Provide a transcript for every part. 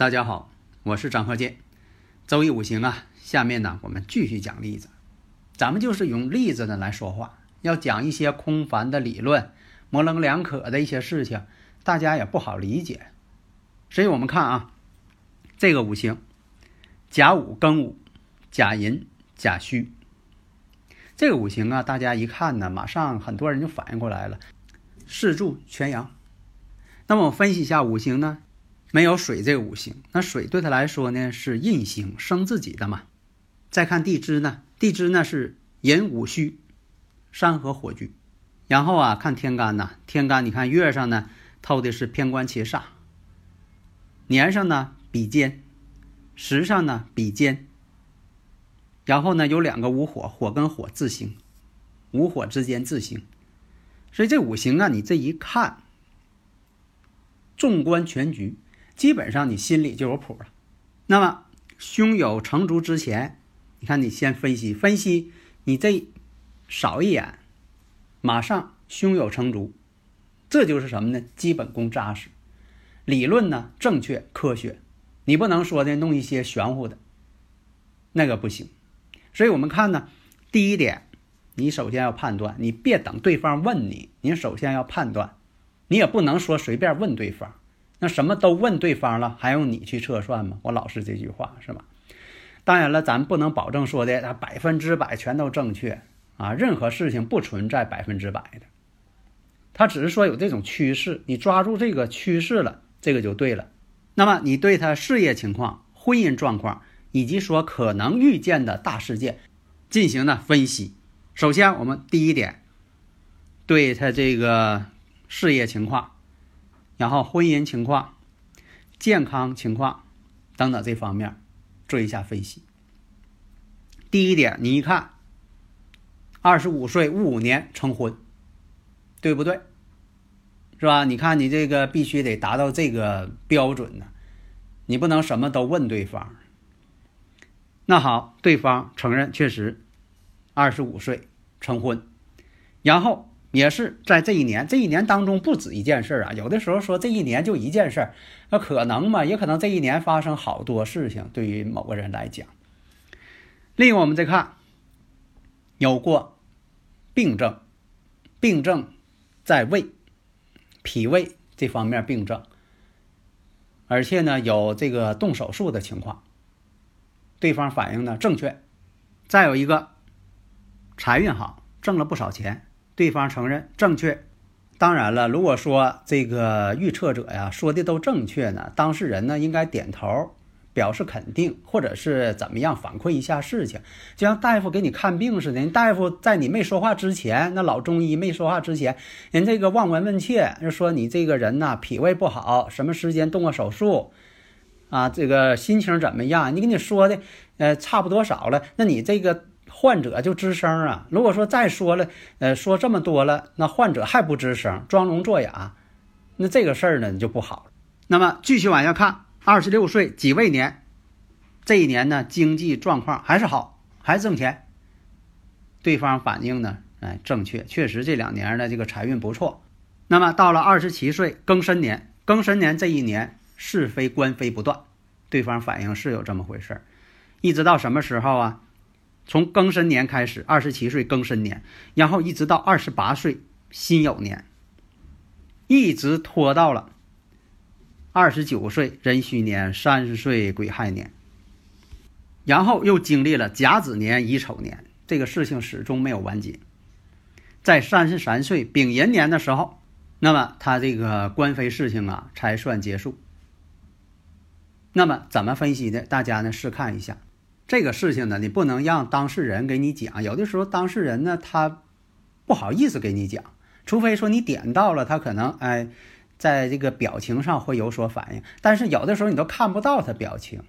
大家好，我是张鹤剑。周易五行啊，下面呢我们继续讲例子。咱们就是用例子呢来说话，要讲一些空泛的理论、模棱两可的一些事情，大家也不好理解。所以我们看啊，这个五行甲午庚午甲寅甲戌，这个五行啊，大家一看呢，马上很多人就反应过来了，四柱全阳。那么我分析一下五行呢？没有水这个五行，那水对他来说呢是印星生自己的嘛。再看地支呢，地支呢是寅午戌，山河火炬。然后啊，看天干呐，天干你看月上呢透的是偏官七煞，年上呢比肩，时上呢比肩。然后呢有两个午火，火跟火自刑，午火之间自刑。所以这五行啊，你这一看，纵观全局。基本上你心里就有谱了。那么胸有成竹之前，你看你先分析分析，你这扫一眼，马上胸有成竹，这就是什么呢？基本功扎实，理论呢正确科学，你不能说的弄一些玄乎的，那个不行。所以我们看呢，第一点，你首先要判断，你别等对方问你，你首先要判断，你也不能说随便问对方。那什么都问对方了，还用你去测算吗？我老是这句话，是吧？当然了，咱不能保证说的百分之百全都正确啊。任何事情不存在百分之百的，他只是说有这种趋势，你抓住这个趋势了，这个就对了。那么你对他事业情况、婚姻状况以及说可能遇见的大事件进行了分析。首先，我们第一点，对他这个事业情况。然后婚姻情况、健康情况等等这方面做一下分析。第一点，你一看，二十五岁戊午年成婚，对不对？是吧？你看你这个必须得达到这个标准呢，你不能什么都问对方。那好，对方承认确实二十五岁成婚，然后。也是在这一年，这一年当中不止一件事儿啊。有的时候说这一年就一件事儿，那可能吗？也可能这一年发生好多事情，对于某个人来讲。另外，我们再看，有过病症，病症在胃、脾胃这方面病症，而且呢有这个动手术的情况，对方反映呢正确。再有一个财运好，挣了不少钱。对方承认正确，当然了，如果说这个预测者呀说的都正确呢，当事人呢应该点头表示肯定，或者是怎么样反馈一下事情，就像大夫给你看病似的。大夫在你没说话之前，那老中医没说话之前，人这个望闻问切就说你这个人呐脾胃不好，什么时间动过手术啊？这个心情怎么样？你跟你说的呃差不多少了，那你这个。患者就吱声啊！如果说再说了，呃，说这么多了，那患者还不吱声，装聋作哑，那这个事儿呢就不好了。那么继续往下看，二十六岁己未年，这一年呢经济状况还是好，还挣钱。对方反映呢，哎，正确，确实这两年呢这个财运不错。那么到了二十七岁庚申年，庚申年这一年是非官非不断，对方反映是有这么回事儿，一直到什么时候啊？从庚申年开始，二十七岁庚申年，然后一直到二十八岁辛酉年，一直拖到了二十九岁壬戌年、三十岁癸亥年，然后又经历了甲子年、乙丑年，这个事情始终没有完结。在三十三岁丙寅年的时候，那么他这个官非事情啊才算结束。那么怎么分析的？大家呢试看一下。这个事情呢，你不能让当事人给你讲。有的时候当事人呢，他不好意思给你讲，除非说你点到了，他可能哎，在这个表情上会有所反应。但是有的时候你都看不到他表情。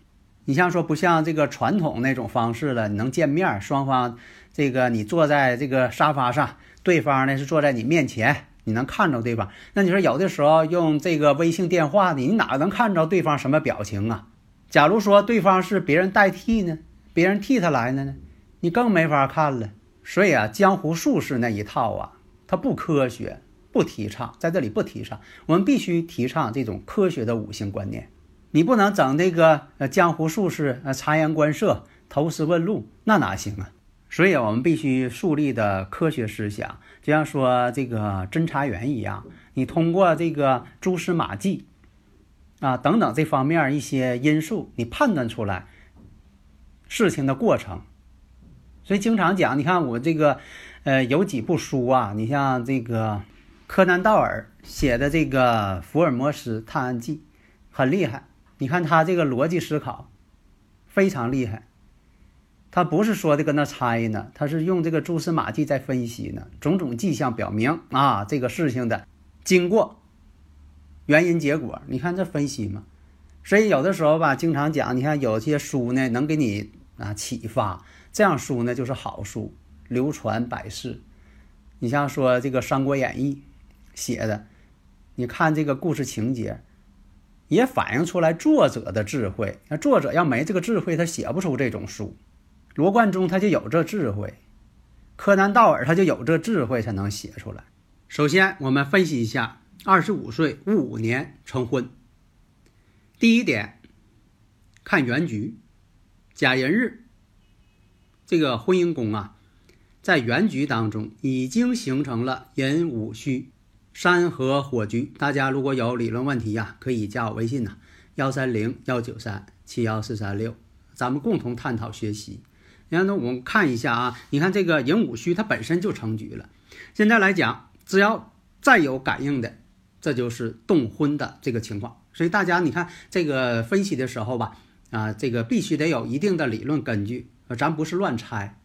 你像说不像这个传统那种方式了，你能见面，双方这个你坐在这个沙发上，对方呢是坐在你面前，你能看着对方。那你说有的时候用这个微信电话，你哪能看着对方什么表情啊？假如说对方是别人代替呢？别人替他来的呢，你更没法看了。所以啊，江湖术士那一套啊，它不科学，不提倡，在这里不提倡。我们必须提倡这种科学的五行观念。你不能整这个呃江湖术士呃察言观色、投石问路，那哪行啊？所以我们必须树立的科学思想，就像说这个侦查员一样，你通过这个蛛丝马迹啊等等这方面一些因素，你判断出来。事情的过程，所以经常讲，你看我这个，呃，有几部书啊，你像这个柯南道尔写的这个《福尔摩斯探案记》，很厉害。你看他这个逻辑思考非常厉害，他不是说的跟那猜呢，他是用这个蛛丝马迹在分析呢，种种迹象表明啊，这个事情的经过、原因、结果，你看这分析嘛。所以有的时候吧，经常讲，你看有些书呢，能给你。啊，启发这样书呢，就是好书，流传百世。你像说这个《三国演义》写的，你看这个故事情节，也反映出来作者的智慧。那作者要没这个智慧，他写不出这种书。罗贯中他就有这智慧，柯南道尔他就有这智慧，才能写出来。首先，我们分析一下二十五岁戊午年成婚。第一点，看原局。甲寅日，这个婚姻宫啊，在原局当中已经形成了寅午戌三合火局。大家如果有理论问题呀，可以加我微信呐，幺三零幺九三七幺四三六，咱们共同探讨学习。然后呢，我们看一下啊，你看这个寅午戌它本身就成局了。现在来讲，只要再有感应的，这就是动婚的这个情况。所以大家你看这个分析的时候吧。啊，这个必须得有一定的理论根据，咱不是乱猜。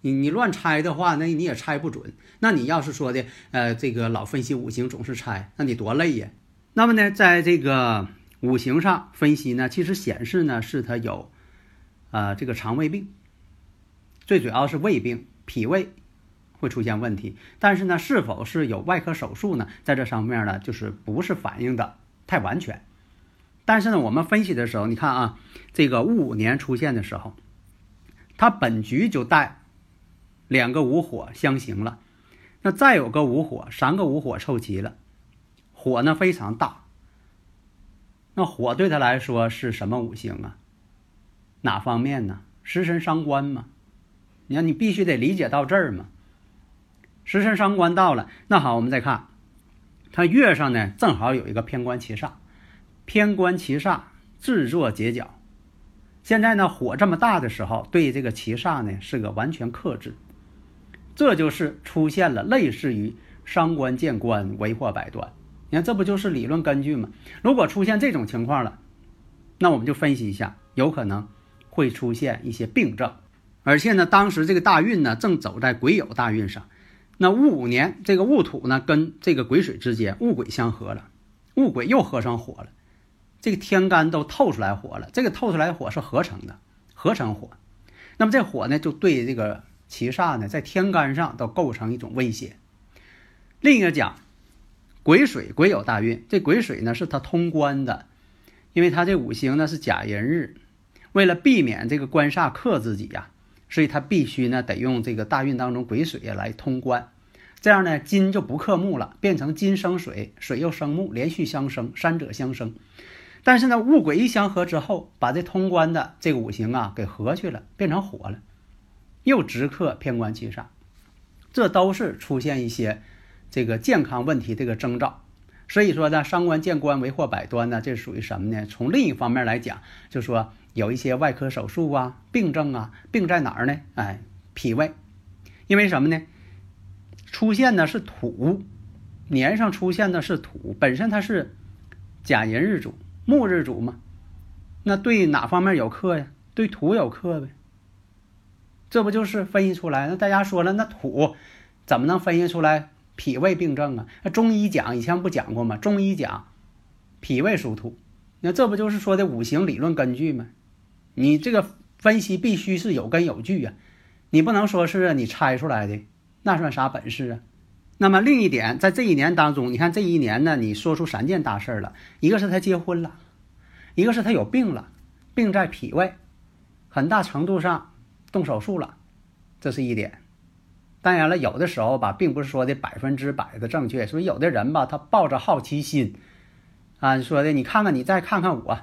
你你乱猜的话，那你也猜不准。那你要是说的，呃，这个老分析五行总是猜，那你多累呀。那么呢，在这个五行上分析呢，其实显示呢是他有，呃，这个肠胃病，最主要是胃病，脾胃会出现问题。但是呢，是否是有外科手术呢？在这上面呢，就是不是反映的太完全。但是呢，我们分析的时候，你看啊，这个戊午年出现的时候，它本局就带两个午火相刑了，那再有个午火，三个午火凑齐了，火呢非常大。那火对他来说是什么五行啊？哪方面呢？食神伤官嘛。你看，你必须得理解到这儿嘛。食神伤官到了，那好，我们再看，它月上呢正好有一个偏官七煞。偏官七煞制作结角，现在呢火这么大的时候，对这个七煞呢是个完全克制，这就是出现了类似于伤官见官为祸百端。你看这不就是理论根据吗？如果出现这种情况了，那我们就分析一下，有可能会出现一些病症，而且呢当时这个大运呢正走在癸酉大运上，那戊午年这个戊土呢跟这个癸水之间戊癸相合了，戊癸又合上火了。这个天干都透出来火了，这个透出来火是合成的，合成火。那么这火呢，就对这个七煞呢，在天干上都构成一种威胁。另一个讲，癸水癸酉大运，这癸水呢是它通关的，因为它这五行呢是甲寅日，为了避免这个官煞克自己呀，所以它必须呢得用这个大运当中癸水来通关，这样呢金就不克木了，变成金生水，水又生木，连续相生，三者相生。但是呢，戊癸一相合之后，把这通关的这个五行啊给合去了，变成火了，又直克偏官七煞，这都是出现一些这个健康问题这个征兆。所以说呢，伤官见官为祸百端呢，这属于什么呢？从另一方面来讲，就说有一些外科手术啊、病症啊，病在哪儿呢？哎，脾胃，因为什么呢？出现的是土，年上出现的是土，本身它是甲寅日主。木日主嘛，那对哪方面有克呀？对土有克呗。这不就是分析出来？那大家说了，那土怎么能分析出来脾胃病症啊？那中医讲以前不讲过吗？中医讲脾胃属土，那这不就是说的五行理论根据吗？你这个分析必须是有根有据啊，你不能说是你猜出来的，那算啥本事啊？那么另一点，在这一年当中，你看这一年呢，你说出三件大事了，一个是他结婚了，一个是他有病了，病在脾胃，很大程度上动手术了，这是一点。当然了，有的时候吧，并不是说的百分之百的正确，所以有的人吧，他抱着好奇心，啊，说的你看看你再看看我，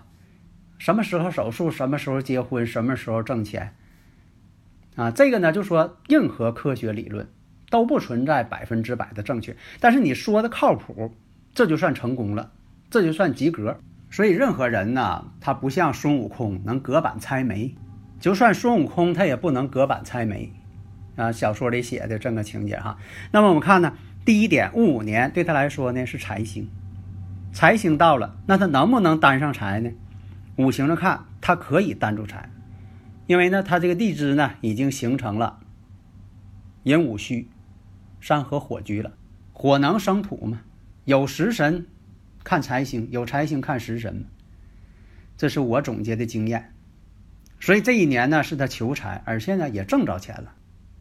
什么时候手术，什么时候结婚，什么时候挣钱，啊，这个呢，就说硬核科学理论。都不存在百分之百的正确，但是你说的靠谱，这就算成功了，这就算及格。所以任何人呢，他不像孙悟空能隔板猜眉，就算孙悟空他也不能隔板猜眉啊。小说里写的这么个情节哈。那么我们看呢，第一点，戊午年对他来说呢是财星，财星到了，那他能不能担上财呢？五行上看，他可以担住财，因为呢，他这个地支呢已经形成了寅午戌。山河火局了，火能生土吗？有食神看财星，有财星看食神这是我总结的经验。所以这一年呢，是他求财，而且呢也挣着钱了。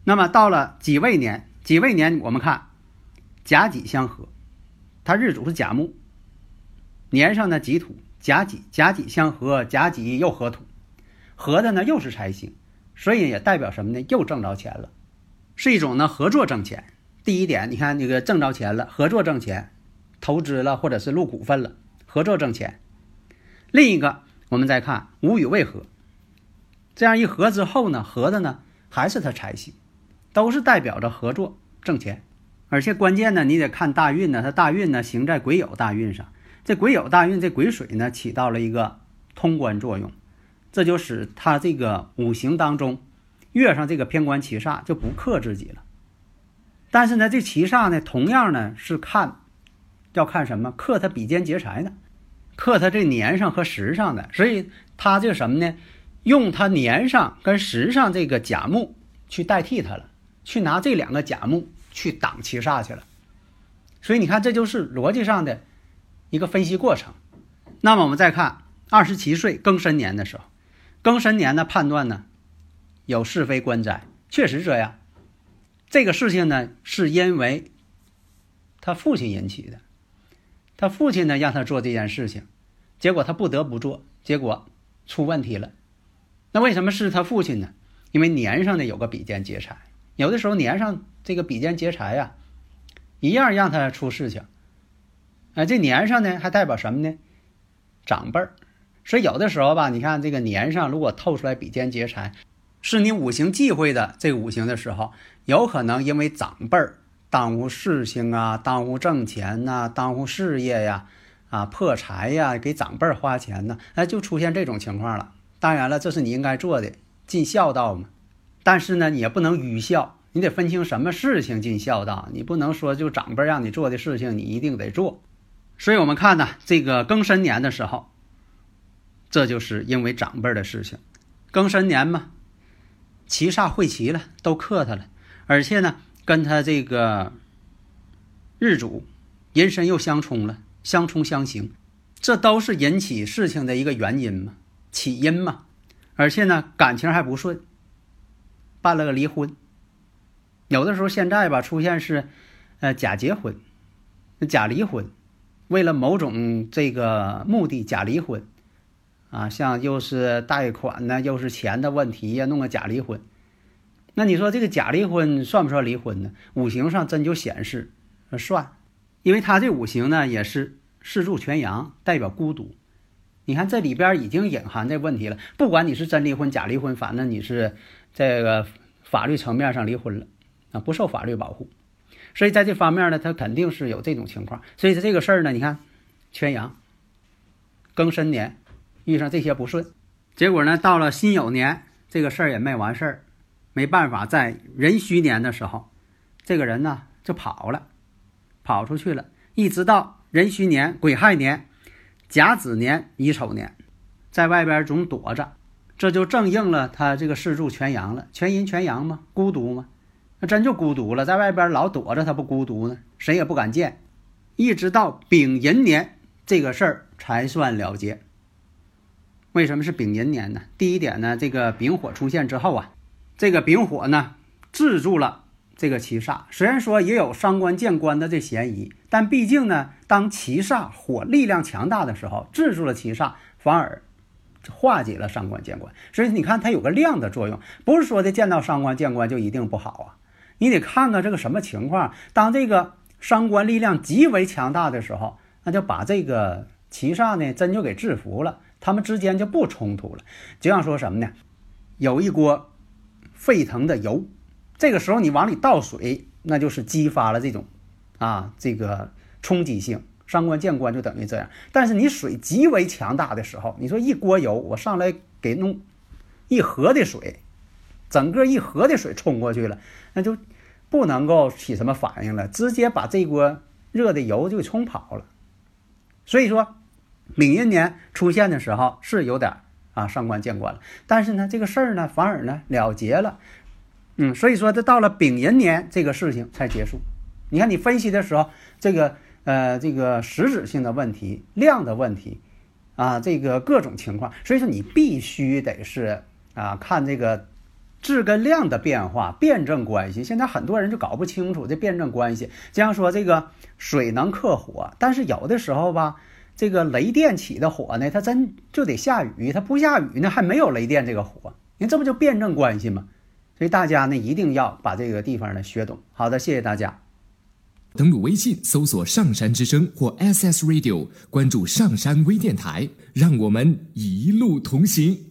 那么到了己未年，己未年我们看甲己相合，他日主是甲木，年上呢己土，甲己甲己相合，甲己又合土，合的呢又是财星，所以也代表什么呢？又挣着钱了，是一种呢合作挣钱。第一点，你看那个挣着钱了，合作挣钱，投资了或者是入股份了，合作挣钱。另一个，我们再看无与未合，这样一合之后呢，合的呢还是他财星，都是代表着合作挣钱。而且关键呢，你得看大运呢，它大运呢行在癸酉大运上，这癸酉大运这癸水呢起到了一个通关作用，这就使他这个五行当中月上这个偏官七煞就不克自己了。但是呢，这七煞呢，同样呢是看，要看什么？克他比肩劫财的，克他这年上和时上的，所以他这什么呢？用他年上跟时上这个甲木去代替他了，去拿这两个甲木去挡七煞去了。所以你看，这就是逻辑上的一个分析过程。那么我们再看二十七岁庚申年的时候，庚申年的判断呢，有是非官灾，确实这样。这个事情呢，是因为他父亲引起的。他父亲呢，让他做这件事情，结果他不得不做，结果出问题了。那为什么是他父亲呢？因为年上呢有个比肩劫财，有的时候年上这个比肩劫财呀，一样让他出事情。哎，这年上呢还代表什么呢？长辈儿。所以有的时候吧，你看这个年上如果透出来比肩劫财。是你五行忌讳的这五行的时候，有可能因为长辈儿耽误事情啊，耽误挣钱呐，耽误事业呀，啊破财呀，给长辈儿花钱呢，哎，就出现这种情况了。当然了，这是你应该做的，尽孝道嘛。但是呢，你也不能愚孝，你得分清什么事情尽孝道，你不能说就长辈让你做的事情你一定得做。所以我们看呢，这个庚申年的时候，这就是因为长辈的事情，庚申年嘛。七煞会齐了，都克他了，而且呢，跟他这个日主人身又相冲了，相冲相刑，这都是引起事情的一个原因嘛，起因嘛。而且呢，感情还不顺，办了个离婚。有的时候现在吧，出现是，呃，假结婚，假离婚，为了某种这个目的假离婚。啊，像又是贷款呢，又是钱的问题呀，弄个假离婚，那你说这个假离婚算不算离婚呢？五行上真就显示算，因为他这五行呢也是四柱全阳，代表孤独。你看这里边已经隐含这问题了。不管你是真离婚假离婚，反正你是这个法律层面上离婚了啊，不受法律保护。所以在这方面呢，他肯定是有这种情况。所以这个事儿呢，你看全阳庚申年。遇上这些不顺，结果呢，到了辛酉年，这个事儿也没完事儿，没办法，在壬戌年的时候，这个人呢就跑了，跑出去了，一直到壬戌年、癸亥年、甲子年、乙丑年，在外边总躲着，这就正应了他这个四柱全阳了，全阴全阳嘛，孤独嘛，那真就孤独了，在外边老躲着他不孤独呢，谁也不敢见，一直到丙寅年这个事儿才算了结。为什么是丙寅年呢？第一点呢，这个丙火出现之后啊，这个丙火呢制住了这个七煞，虽然说也有伤官见官的这嫌疑，但毕竟呢，当七煞火力量强大的时候，制住了七煞，反而化解了伤官见官。所以你看，它有个量的作用，不是说的见到伤官见官就一定不好啊。你得看看这个什么情况。当这个伤官力量极为强大的时候，那就把这个七煞呢真就给制服了。他们之间就不冲突了，就像说什么呢？有一锅沸腾的油，这个时候你往里倒水，那就是激发了这种啊这个冲击性，伤官见官就等于这样。但是你水极为强大的时候，你说一锅油，我上来给弄一河的水，整个一河的水冲过去了，那就不能够起什么反应了，直接把这锅热的油就冲跑了。所以说。丙寅年出现的时候是有点啊上官见官了，但是呢，这个事儿呢反而呢了结了，嗯，所以说这到了丙寅年这个事情才结束。你看你分析的时候，这个呃这个实质性的问题、量的问题啊，这个各种情况，所以说你必须得是啊看这个质跟量的变化、辩证关系。现在很多人就搞不清楚这辩证关系，就像说这个水能克火，但是有的时候吧。这个雷电起的火呢，它真就得下雨，它不下雨呢，还没有雷电这个火，您这不就辩证关系吗？所以大家呢一定要把这个地方呢学懂。好的，谢谢大家。登录微信搜索“上山之声”或 SS Radio，关注上山微电台，让我们一路同行。